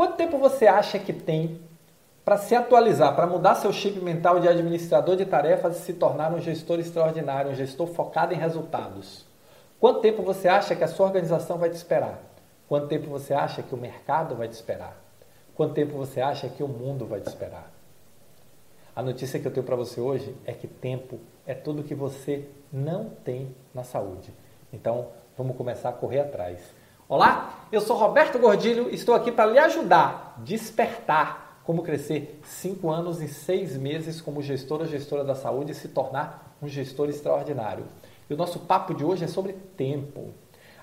Quanto tempo você acha que tem para se atualizar, para mudar seu chip mental de administrador de tarefas e se tornar um gestor extraordinário, um gestor focado em resultados? Quanto tempo você acha que a sua organização vai te esperar? Quanto tempo você acha que o mercado vai te esperar? Quanto tempo você acha que o mundo vai te esperar? A notícia que eu tenho para você hoje é que tempo é tudo que você não tem na saúde. Então, vamos começar a correr atrás. Olá, eu sou Roberto Gordilho e estou aqui para lhe ajudar a despertar como crescer 5 anos em 6 meses como gestor ou gestora da saúde e se tornar um gestor extraordinário. E o nosso papo de hoje é sobre tempo.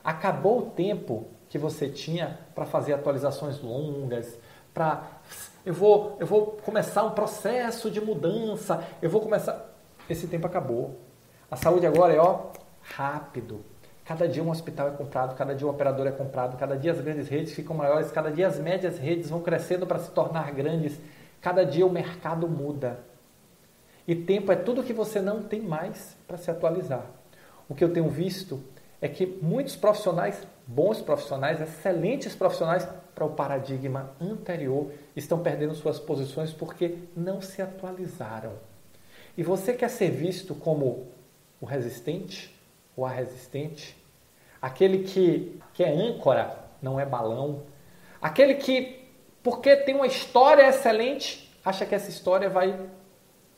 Acabou o tempo que você tinha para fazer atualizações longas, para eu vou, eu vou começar um processo de mudança, eu vou começar. Esse tempo acabou. A saúde agora é ó, rápido. Cada dia um hospital é comprado, cada dia um operador é comprado, cada dia as grandes redes ficam maiores, cada dia as médias redes vão crescendo para se tornar grandes, cada dia o mercado muda. E tempo é tudo que você não tem mais para se atualizar o que eu tenho visto é que muitos profissionais, bons profissionais, excelentes profissionais para o paradigma anterior, estão perdendo suas posições porque não se atualizaram. E você quer ser visto como o resistente ou a resistente? Aquele que, que é âncora, não é balão? Aquele que, porque tem uma história excelente, acha que essa história vai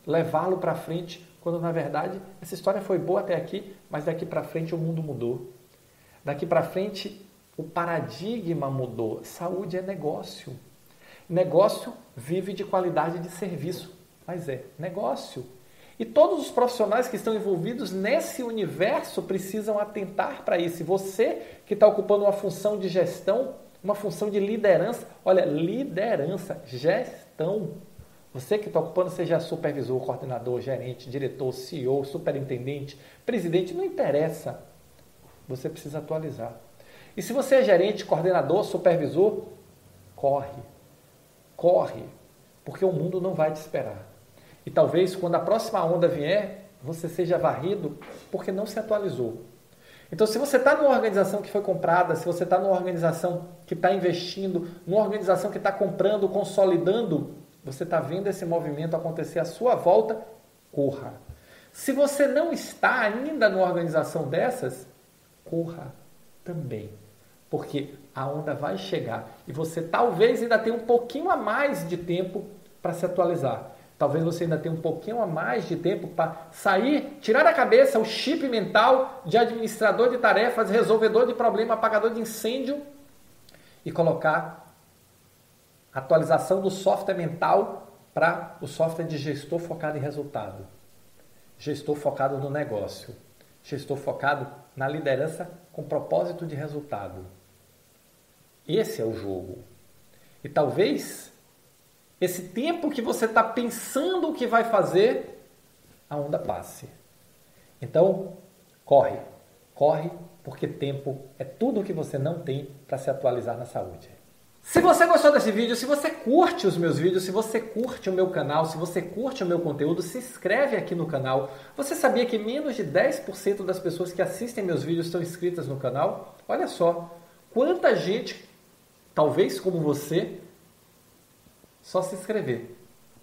levá-lo para frente quando na verdade essa história foi boa até aqui, mas daqui para frente o mundo mudou. Daqui para frente o paradigma mudou. Saúde é negócio. Negócio vive de qualidade de serviço, mas é negócio. E todos os profissionais que estão envolvidos nesse universo precisam atentar para isso. E você que está ocupando uma função de gestão, uma função de liderança, olha, liderança, gestão você que está ocupando, seja supervisor, coordenador, gerente, diretor, CEO, superintendente, presidente, não interessa. Você precisa atualizar. E se você é gerente, coordenador, supervisor, corre. Corre. Porque o mundo não vai te esperar. E talvez quando a próxima onda vier, você seja varrido porque não se atualizou. Então, se você está numa organização que foi comprada, se você está numa organização que está investindo, numa organização que está comprando, consolidando, você está vendo esse movimento acontecer à sua volta, corra. Se você não está ainda numa organização dessas, corra também. Porque a onda vai chegar e você talvez ainda tenha um pouquinho a mais de tempo para se atualizar. Talvez você ainda tenha um pouquinho a mais de tempo para sair, tirar da cabeça o chip mental de administrador de tarefas, resolvedor de problema, apagador de incêndio e colocar atualização do software mental para o software de gestor focado em resultado, gestor focado no negócio, gestor focado na liderança com propósito de resultado. Esse é o jogo. E talvez esse tempo que você está pensando o que vai fazer, a onda passe. Então, corre, corre, porque tempo é tudo o que você não tem para se atualizar na saúde. Se você gostou desse vídeo, se você curte os meus vídeos, se você curte o meu canal, se você curte o meu conteúdo, se inscreve aqui no canal. Você sabia que menos de 10% das pessoas que assistem meus vídeos estão inscritas no canal? Olha só, quanta gente, talvez como você, só se inscrever.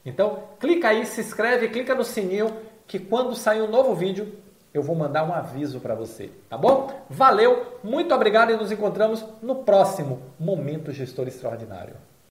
Então, clica aí, se inscreve, clica no sininho que quando sair um novo vídeo, eu vou mandar um aviso para você, tá bom? Valeu, muito obrigado e nos encontramos no próximo Momento Gestor Extraordinário.